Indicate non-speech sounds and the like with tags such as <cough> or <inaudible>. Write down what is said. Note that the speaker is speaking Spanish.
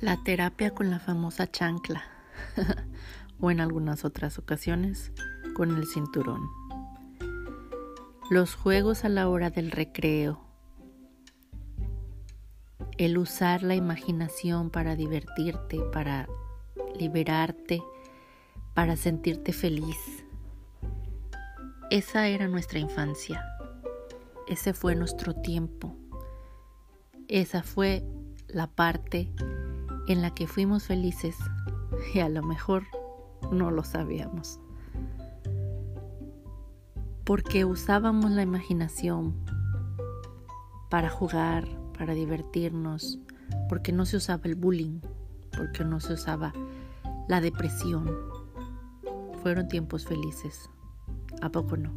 La terapia con la famosa chancla <laughs> o en algunas otras ocasiones con el cinturón. Los juegos a la hora del recreo. El usar la imaginación para divertirte, para liberarte, para sentirte feliz. Esa era nuestra infancia. Ese fue nuestro tiempo. Esa fue la parte en la que fuimos felices y a lo mejor no lo sabíamos. Porque usábamos la imaginación para jugar, para divertirnos, porque no se usaba el bullying, porque no se usaba la depresión. Fueron tiempos felices. ¿A poco no?